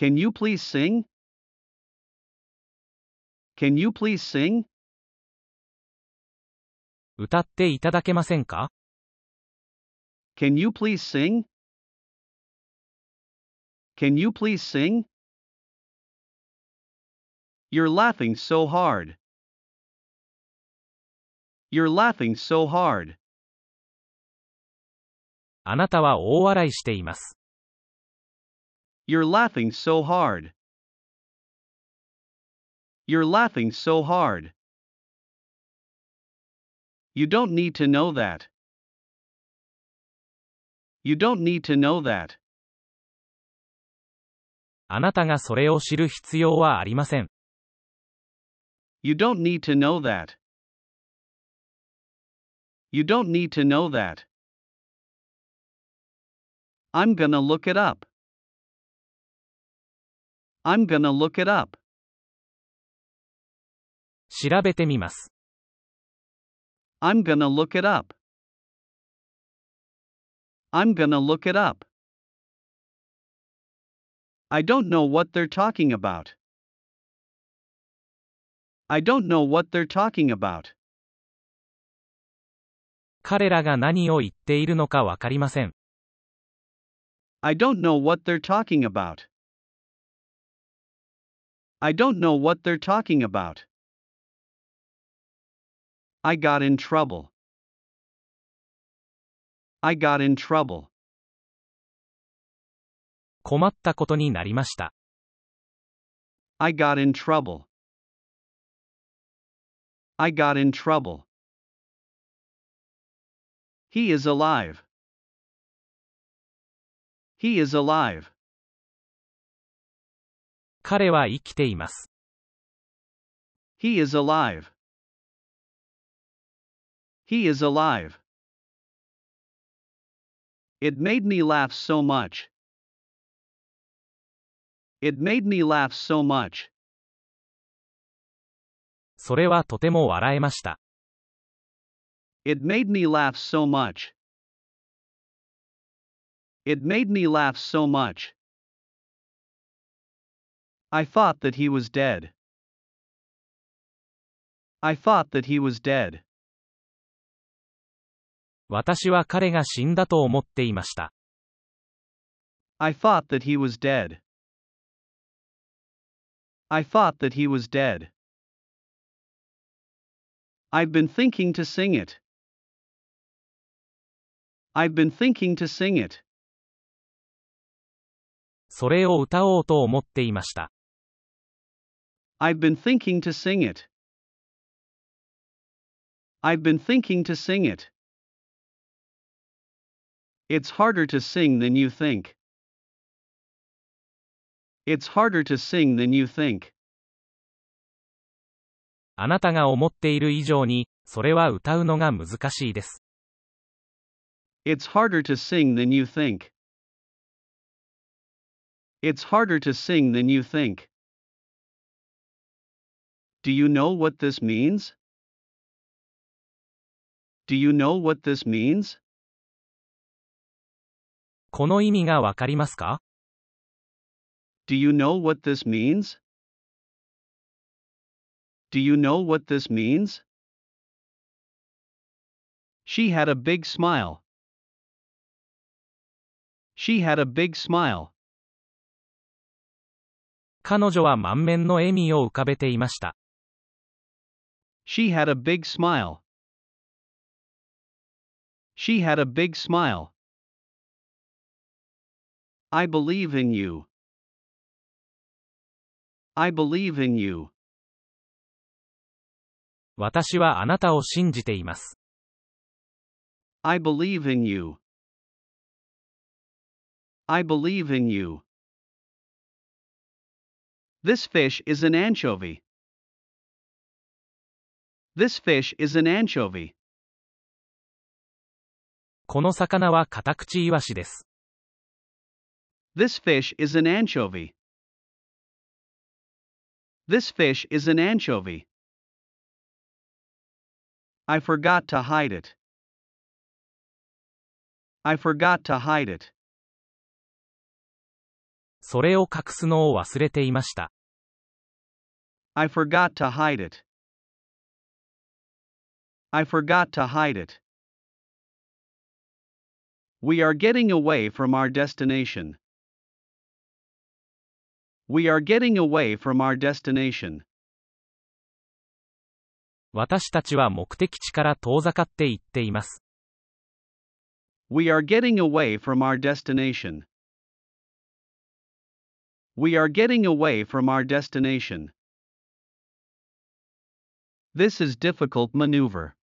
Can you please sing? Can you please sing? 歌っていただけませんか Can you please sing? Can you please sing? You're laughing so hard. You're laughing so hard. あなたは大笑いしています。 You're laughing so hard. You're laughing so hard. You don't need to know that. You don't need to know that. あなたがそれを知る必要はありません。 You don't need to know that. You don't need to know that. I'm gonna look it up. I'm gonna look it up. 調べてみます。 I'm gonna look it up. I'm gonna look it up. I don't know what they're talking about. I don't know what they're talking about. 彼らが何を言っているのかわかりません。 I don't know what they're talking about. I don't know what they're talking about. I got in trouble. I got in trouble. 困ったことになりました。 I got in trouble. I got in trouble. He is alive. He is alive. 彼は生きています。He is alive. He is alive. It made me laugh so much. It made me laugh so much. それはとても笑えました。It made me laugh so much. It made me laugh so much. I thought that he was dead. I thought that he was dead. 私は彼が死んだと思っていました。I thought that he was dead. I thought that he was dead. I've been thinking to sing it. I've been thinking to sing it. それを歌おうと思っていました。I've been thinking to sing it. I've been thinking to sing it. It's harder to sing than you think. It's harder to sing than you think. あなたが思っている以上に、それは歌うのが難しいです。 It's harder to sing than you think. It's harder to sing than you think. Do you know what this means? Do you know what this means? この意味がわかりますか Do you know what this means? Do you know what this means? She had a big smile. She had a big smile. 彼女は満面の笑みを浮かべていました。 She had a big smile. She had a big smile. I believe in you. I believe in you. 私はあなたを信じています。 I believe in you. I believe in you. This fish is an anchovy. This fish is an anchovy. この魚はカタクチイワシです。 This fish is an anchovy. This fish is an anchovy. I forgot to hide it. I forgot to hide it. それを隠すのを忘れていました。 I forgot to hide it. I forgot to hide it. We are getting away from our destination. We are getting away from our destination. 私たちは目的地から遠ざかっていっています。 We are getting away from our destination. We are getting away from our destination. This is difficult maneuver.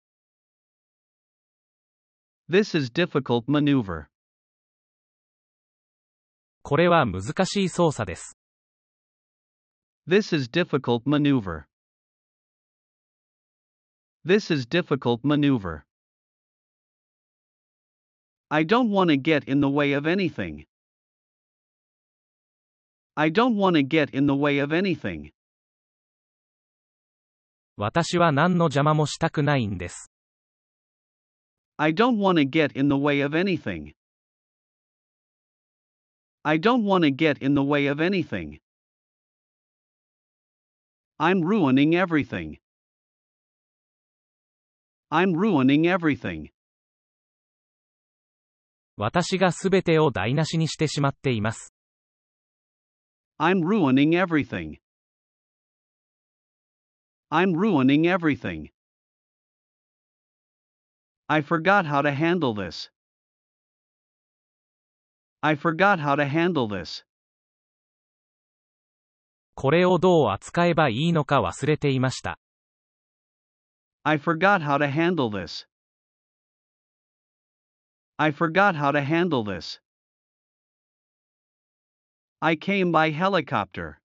This is difficult maneuver. これは難しい操作です。 This is difficult maneuver. This is difficult maneuver. I don't want to get in the way of anything. I don't want to get in the way of anything. 私は何の邪魔もしたくないんです。 I don't want to get in the way of anything. I don't want to get in the way of anything. I'm ruining everything. I'm ruining everything. 私がすべてを台無しにしてしまっています。 I'm ruining everything. I'm ruining everything. I forgot how to handle this. I forgot how to handle this. これをどう扱えばいいのか忘れていました。 I forgot how to handle this. I forgot how to handle this. I came by helicopter.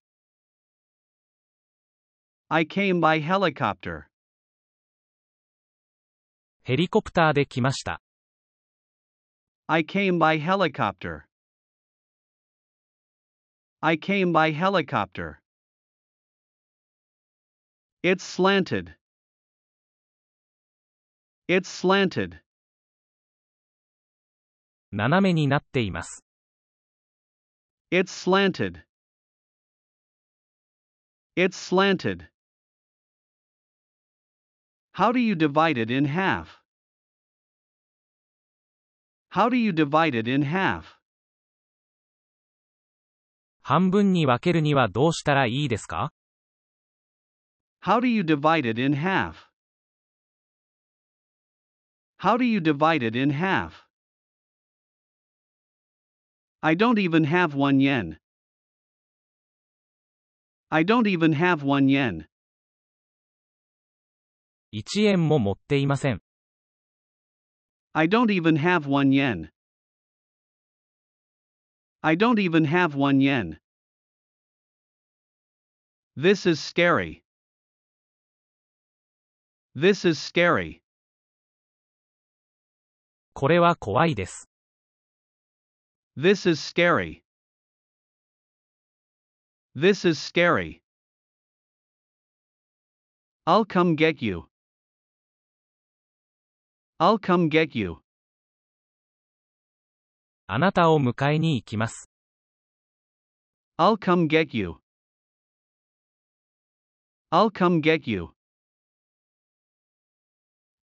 I came by helicopter. ヘリコプターで来ました。 I came by helicopter. I came by helicopter. It's slanted. It's slanted. 斜めになっています。 It's slanted. It's slanted. How do you divide it in half? How do you divide it in half? 半分に分けるにはどうしたらいいですか How do you divide it in half? How do you divide it in half? I don't even have one yen. I don't even have one yen. 1円も持っていません。 I don't even have one yen. I don't even have one yen. This is scary. This is scary. これは怖いです。 This is scary. This is scary. I'll come get you. I'll come get you. あなたを迎えに行きます。I'll come get you. I'll come get you.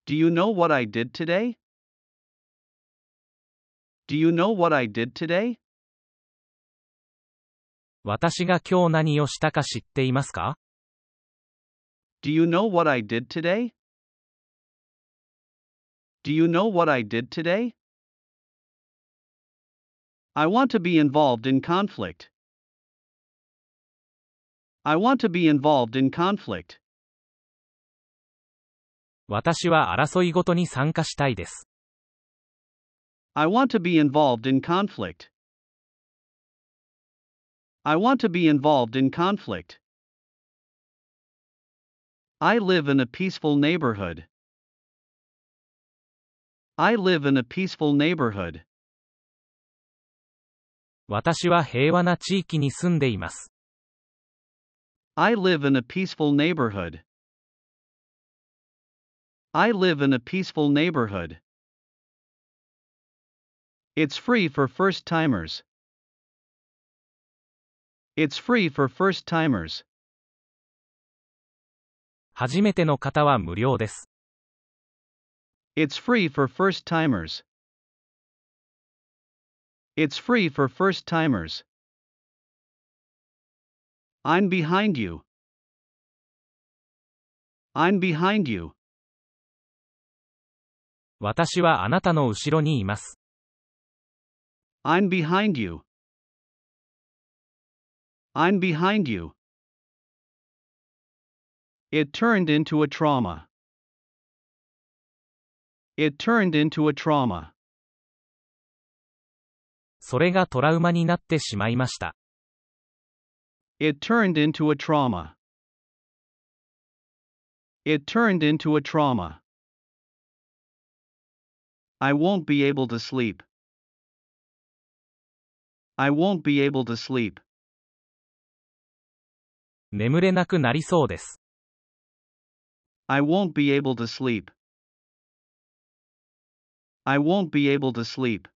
Do you know what I did today? Do you know what I did today? 私が今日何をしたか知っていますか Do you know what I did today? Do you know what I did today? I want to be involved in conflict. I want to be involved in conflict. 私は争いごとに参加したいです。 I want to be involved in conflict. I want to be involved in conflict. I live in a peaceful neighborhood. I live in a peaceful neighborhood. 私は平和な地域に住んでいます。 I live in a peaceful neighborhood. I live in a peaceful neighborhood. It's free for first timers. It's free for first timers. 初めての方は無料です。 It's free for first timers. It's free for first timers. I'm behind you. I'm behind you. 私はあなたの後ろにいます。 I'm behind you. I'm behind you. It turned into a trauma. It turned into a trauma. それがトラウマになってしまいました。 It turned into a trauma. It turned into a trauma. I won't be able to sleep. I won't be able to sleep. 眠れなくなりそうです。 I won't be able to sleep. I won't be able to sleep.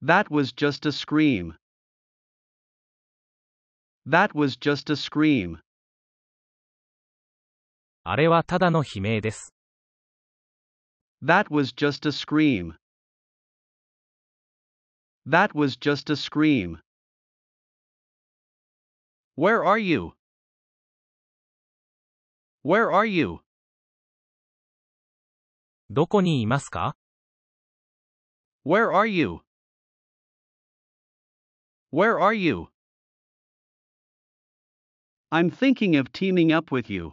That was just a scream. That was just a scream. あれはただの悲鳴です。 That was just a scream. That was just a scream. Where are you? Where are you? どこにいますか Where are you? Where are you? I'm thinking of teaming up with you.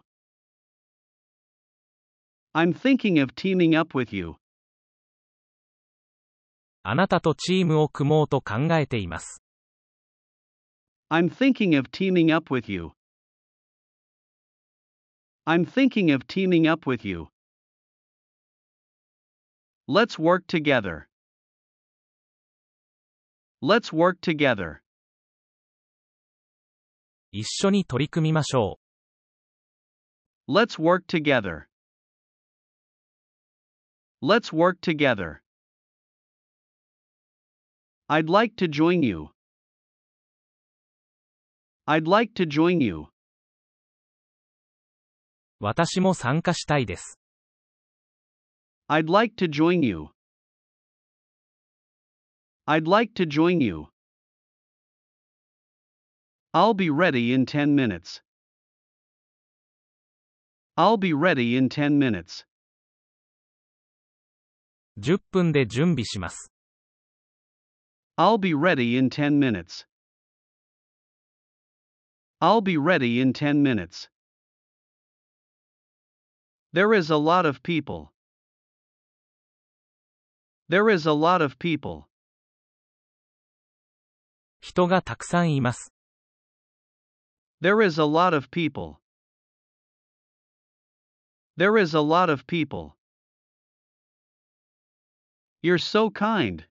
I'm thinking of teaming up with you. あなたとチームを組もうと考えています。 I'm thinking of teaming up with you. I'm thinking of teaming up with you. Let's work together. Let's work together. 一緒に取り組みましょ Let's work together. Let's work together. I'd like to join you. I'd like to join you. う。私も参加したいです。 I'd like to join you. I'd like to join you. I'll be ready in 10 minutes. I'll be ready in 10 minutes. 10分で準備します。 I'll be ready in 10 minutes. I'll be ready in 10 minutes. There is a lot of people. There is a lot of people. 人がたくさんいます。 There is a lot of people. There is a lot of people. You're so kind.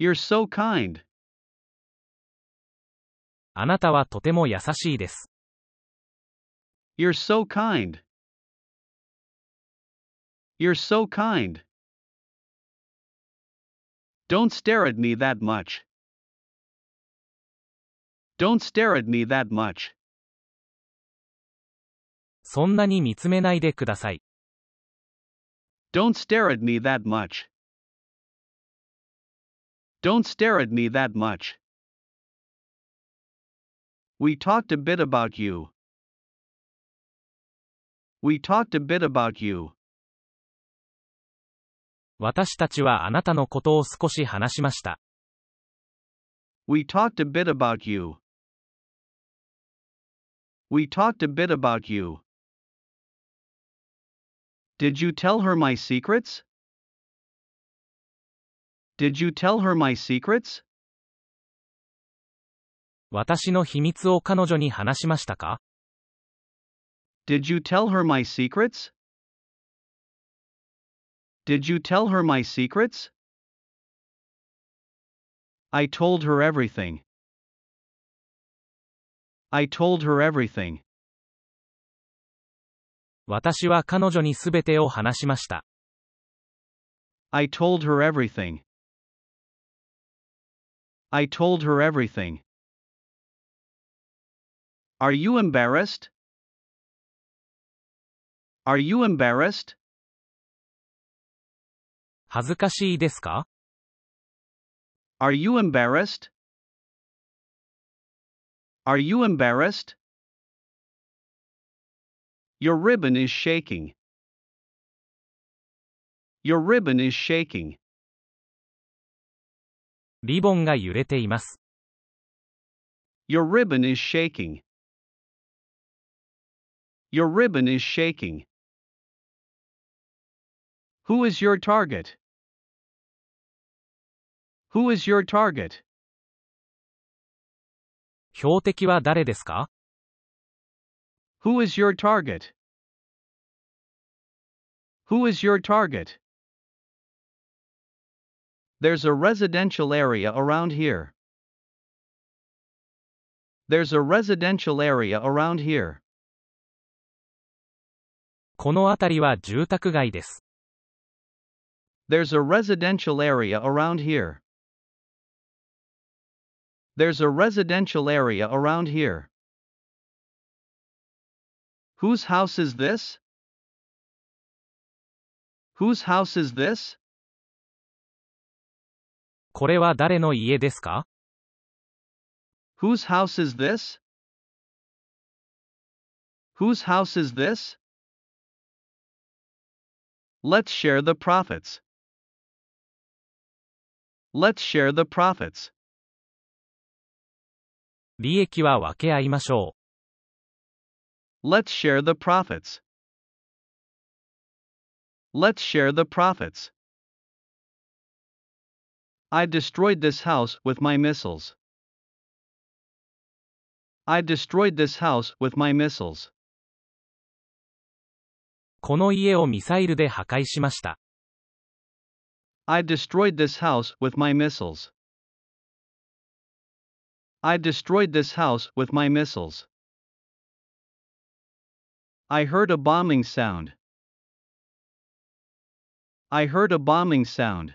You're so kind. あなたはとても優しいです。 You're so kind. You're so kind. Don't stare at me that much. Don't stare at me that much. そんなに見つめないでください。 Don't stare at me that much. Don't stare at me that much. We talked a bit about you. We talked a bit about you. 私たちはあなたのことを少し話しました。We talked a bit about you. We talked a bit about you. Did you tell her my secrets? Did you tell her my secrets? 私の秘密を彼女に話しましたか Did you tell her my secrets? Did you tell her my secrets? I told her everything. I told her everything. 私は彼女にすべてを話しました。 I told her everything. I told her everything. Are you embarrassed? Are you embarrassed? 恥ずかしいですか Are you embarrassed? Are you embarrassed? Your ribbon is shaking. Your ribbon is shaking. リボンが揺れています。 Your ribbon is shaking. Your ribbon is shaking. Who is your target? Who is your target? 標的は誰ですか Who is your target? Who is your target? There's a residential area around here. There's a residential area around here. この辺りは住宅街です。 There's a residential area around here. There's a residential area around here. Whose house is this? Whose house is this? これは誰の家ですか Whose house is this? Whose house is this? Let's share the profits. Let's share the profits. 利益は分け合いましょ Let's share the profits. Let's share the profits. I destroyed this house with my missiles. I destroyed this house with my missiles. う。この家をミサイルで破壊しました。 I destroyed this house with my missiles. I destroyed this house with my missiles. I heard a bombing sound. I heard a bombing sound.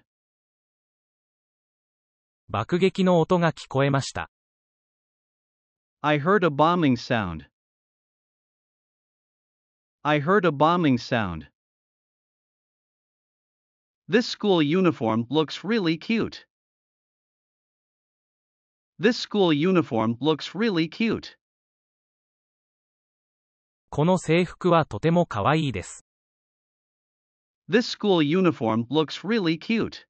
爆撃の音が聞こえました。 I heard a bombing sound. I heard a bombing sound. This school uniform looks really cute. This school uniform looks really cute. この制服はとても可愛いです。 This school uniform looks really cute.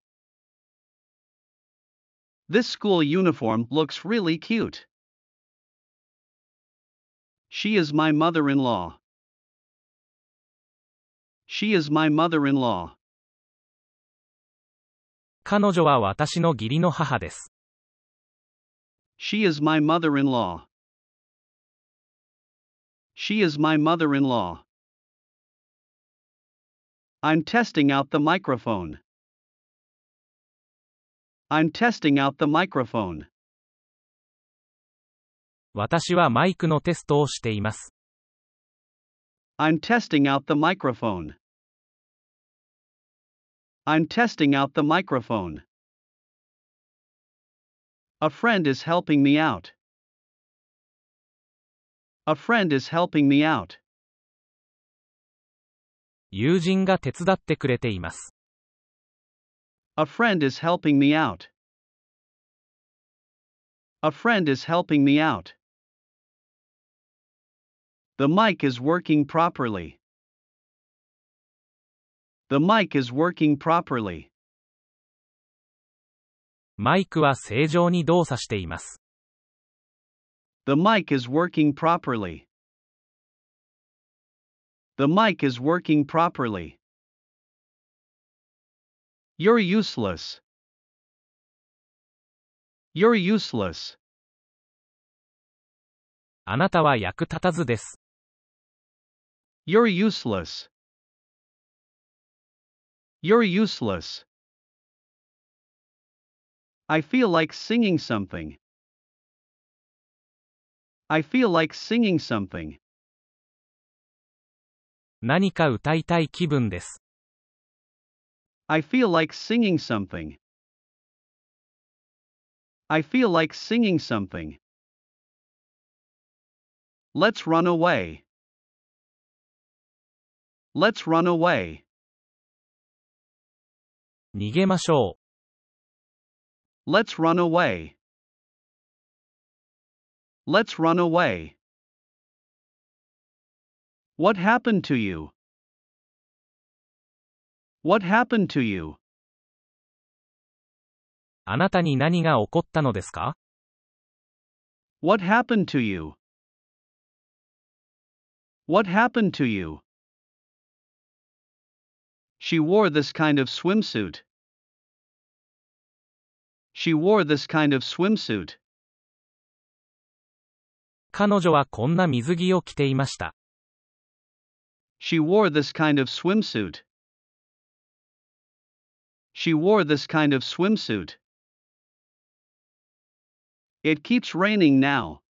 This school uniform looks really cute. She is my mother in law. She is my mother in law. 彼女は私の義理の母です。She is my mother in law. She is my mother in law. I'm testing out the microphone. I'm testing out the microphone. 私はマイクのテストをしています。I'm testing out the microphone. I'm testing out the microphone. A friend is helping me out. A friend is helping me out. 友人が手伝ってくれています。 A friend is helping me out. A friend is helping me out. The mic is working properly. The mic is working properly. マイクは正常に動作しています。 The mic is working properly. The mic is working properly. You're useless. You're useless. あなたは役立たずです。 You're useless. You're useless. I feel like singing something. I feel like singing something. 何か歌いたい気分です。 I feel like singing something. I feel like singing something. Let's run away. Let's run away. 逃げましょ Let's run away. Let's run away. What happened to you? What happened to you? う。あなたに何が起こったのですか What happened to you? What happened to you? She wore this kind of swimsuit. She wore this kind of swimsuit. 彼女はこんな水着を着ていました。 She wore this kind of swimsuit. She wore this kind of swimsuit. It keeps raining now.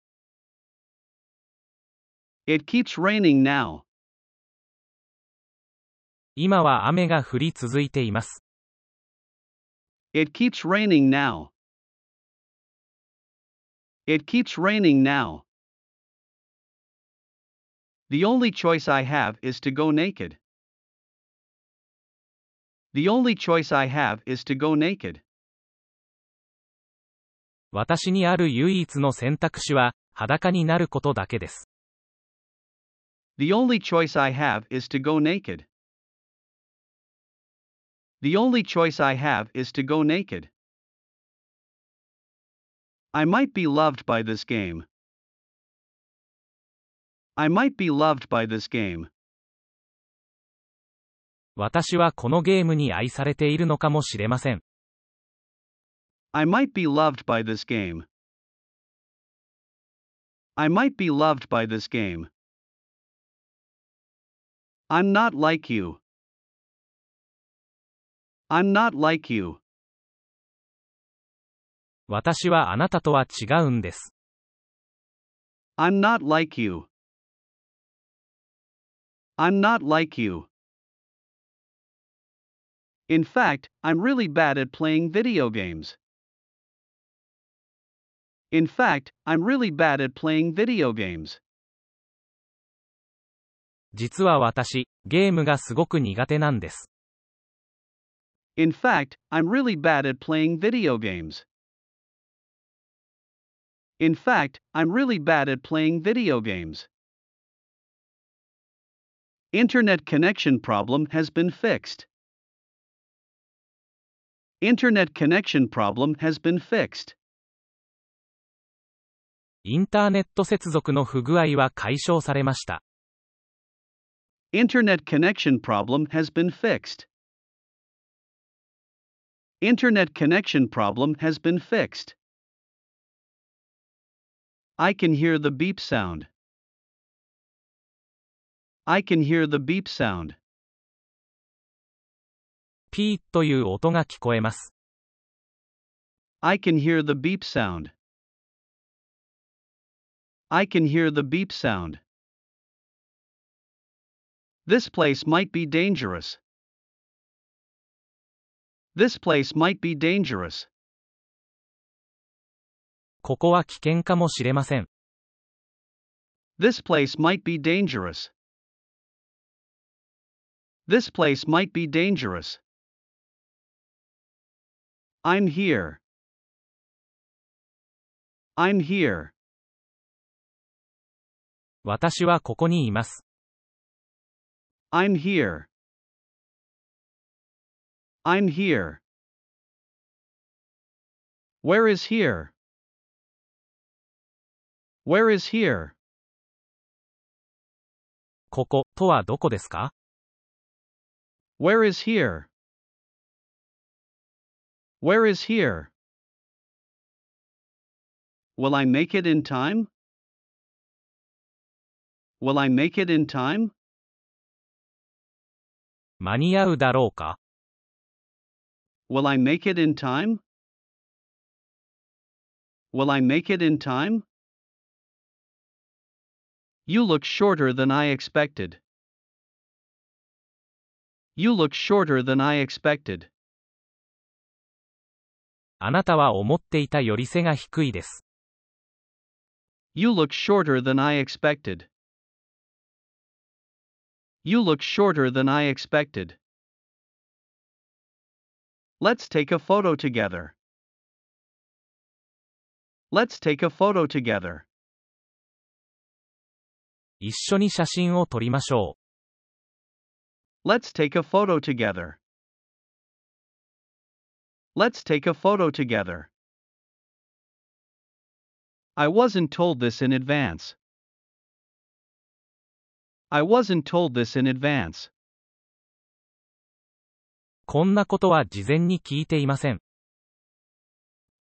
It keeps raining now. 今は雨が降り続いています。It keeps raining now. It keeps raining now. The only choice I have is to go naked. The only choice I have is to go naked. 私にある唯一の選択肢は、裸になることだけです。The only choice I have is to go naked. The only choice I have is to go naked. I might be loved by this game. I might be loved by this game. 私はこのゲームに愛されているのかもしれません。 I might be loved by this game. I might be loved by this game. I'm not like you. I'm not like you. 私はあなたとは違うんです。 I'm not like you. I'm not like you. In fact, I'm really bad at playing video games. In fact, I'm really bad at playing video games. 実は私、ゲームがすごく苦手なんです。 In fact, I'm really bad at playing video games. In fact, I'm really bad at playing video games. Internet connection problem has been fixed. Internet connection problem has been fixed. インターネット接続の不具合は解消されました。 Internet connection problem has been fixed. Internet connection problem has been fixed. I can hear the beep sound. I can hear the beep sound. ピーという音が聞こえます。 I can hear the beep sound. I can hear the beep sound. This place might be dangerous. This place might be dangerous. ここは危険かもしれません。 This place might be dangerous. This place might be dangerous. I'm here. I'm here. 私はここにいます。 I'm here. I'm here. Where is here? Where is here? こことはどこですか Where is here? Where is here? Will I make it in time? Will I make it in time? 間に合うだろうか Will I make it in time? Will I make it in time? You look shorter than I expected. You look shorter than I expected. あなたは思っていたより背が低いです。 You look shorter than I expected. You look shorter than I expected. Let's take a photo together. Let's take a photo together. 一緒に写真を撮りましょ Let's take a photo together. Let's take a photo together. I wasn't told this in advance. I wasn't told this in advance. う。こんなことは事前に聞いていません。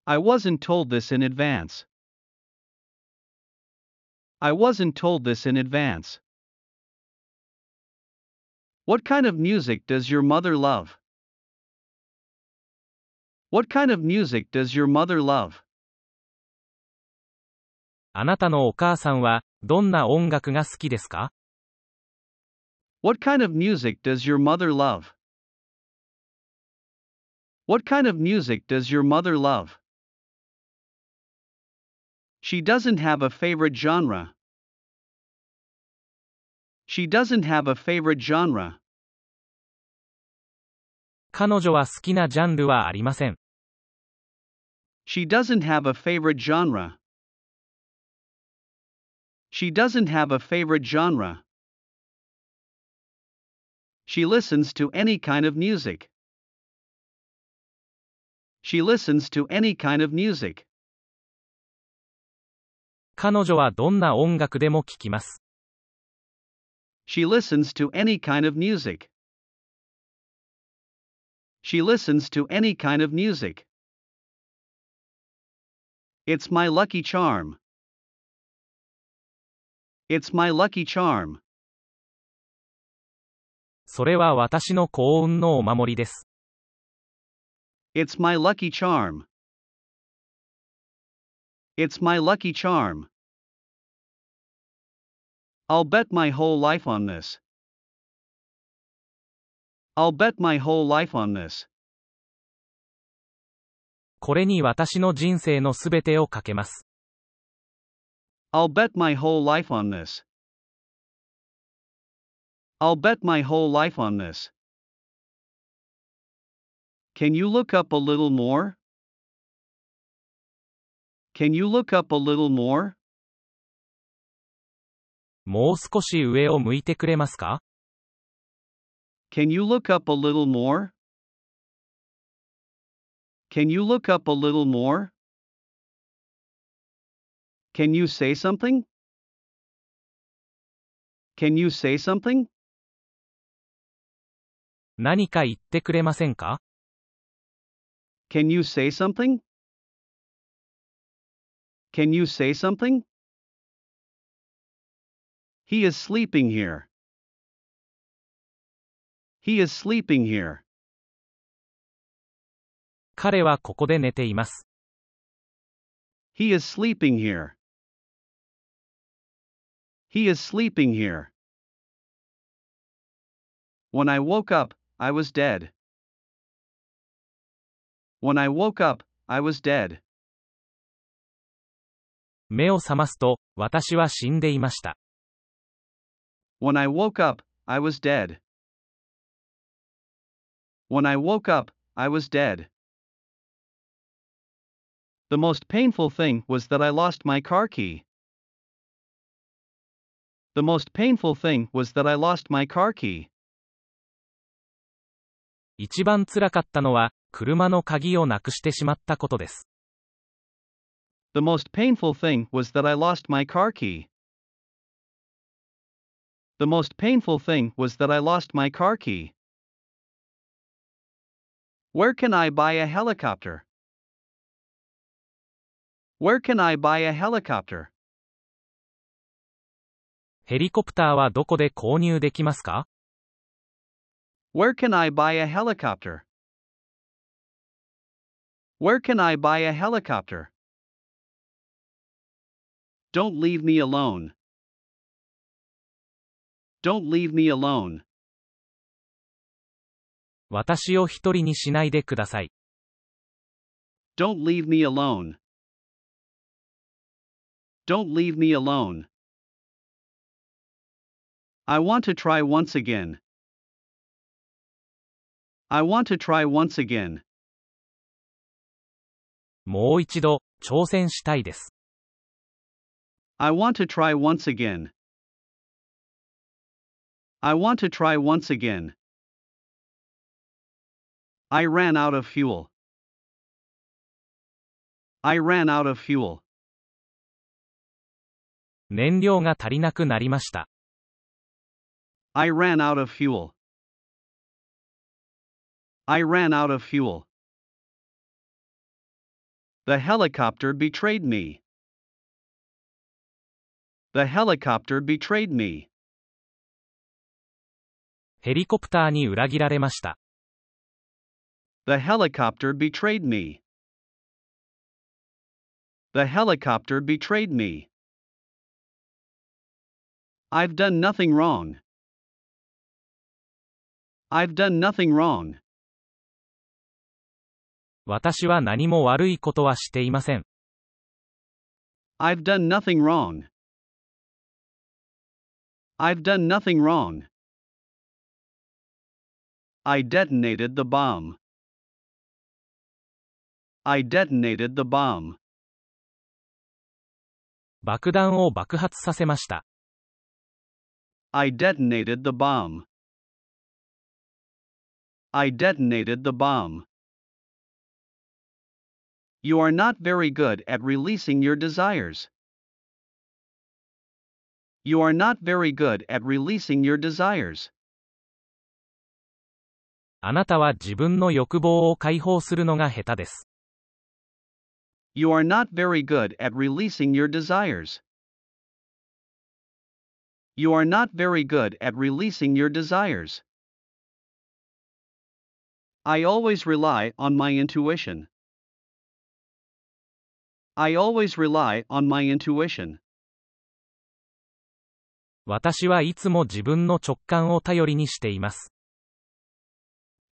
I wasn't told this in advance. I wasn't told this in advance. What kind of music does your mother love? What kind of music does your mother love? あなたのお母さんは、どんな音楽が好きですか What kind of music does your mother love? What kind of music does your mother love? She doesn't have a favorite genre. She doesn't have a favorite genre. 彼女は好きなジャンルはありません。 She doesn't have a favorite genre. She doesn't have a favorite genre. She listens to any kind of music. She listens to any kind of music. 彼女はどんな音楽でも聴きます。 She listens to any kind of music. She listens to any kind of music. It's my lucky charm. It's my lucky charm. それは私の幸運のお守りです。 It's my lucky charm. It's my lucky charm. I'll bet my whole life on this. I'll bet my whole life on this. これに私の人生のすべてをかけます。I'll bet my whole life on this. I'll bet my whole life on this. Can you look up a little more? Can you look up a little more? もう少し上を向いてくれますか Can you look up a little more? Can you look up a little more? Can you say something? Can you say something? 何か言ってくれませんか Can you say something? Can you say something? He is sleeping here. He is sleeping here. 彼はここで寝ています。 He is sleeping here. He is sleeping here. When I woke up, I was dead. When I woke up, I was dead. 目を覚ますと、私は死んでいました。 When I woke up, I was dead. When I woke up, I was dead. The most painful thing was that I lost my car key. The most painful thing was that I lost my car key. 一番辛かったのは、車の鍵をなくしてしまったことです。The most painful thing was that I lost my car key. The most painful thing was that I lost my car key. Where can I buy a helicopter? Where can I buy a helicopter? ヘリコプターはどこで購入できますか Where can I buy a helicopter? Where can I buy a helicopter? Don't leave me alone. Don't leave me alone. 私を一人にしないでください。 Don't leave me alone. Don't leave me alone. I want to try once again. I want to try once again. もう一度、挑戦したいです。 I want to try once again. I want to try once again. I ran out of fuel. I ran out of fuel. 燃料が足りなくなりました。 I ran out of fuel. I ran out of fuel. The helicopter betrayed me. The helicopter betrayed me. ヘリコプターに裏切られました。 The helicopter betrayed me. The helicopter betrayed me. I've done nothing wrong. I've done nothing wrong. 私は何も悪いことはしていません。I've done nothing wrong. I've done nothing wrong. I detonated the bomb. I detonated the bomb. 爆弾を爆発させました。I detonated the bomb. I detonated the bomb. You are not very good at releasing your desires. You are not very good at releasing your desires. あなたは自分の欲望を解放するのが下手です。 You are not very good at releasing your desires. You are not very good at releasing your desires. I always rely on my intuition. I always rely on my intuition. 私はいつも自分の直感を頼りにしています。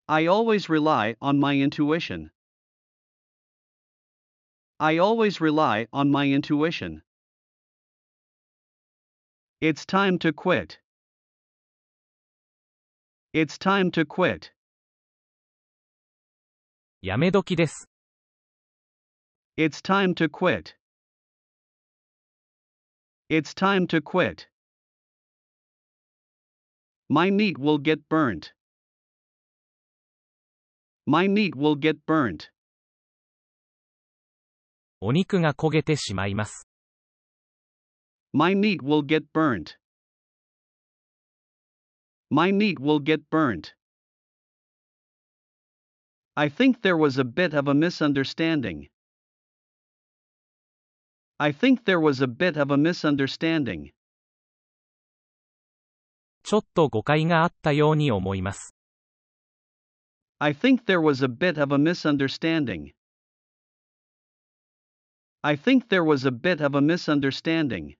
I always rely on my intuition. I always rely on my intuition. It's time to quit. It's time to quit. やめ時です。 It's time to quit. It's time to quit. My meat will get burnt. My meat will get burnt. お肉が焦げてしまいます。 My meat will get burnt. My meat will get burnt. I think there was a bit of a misunderstanding. I think there was a bit of a misunderstanding. ちょっと誤解があったように思います。 I think there was a bit of a misunderstanding. I think there was a bit of a misunderstanding.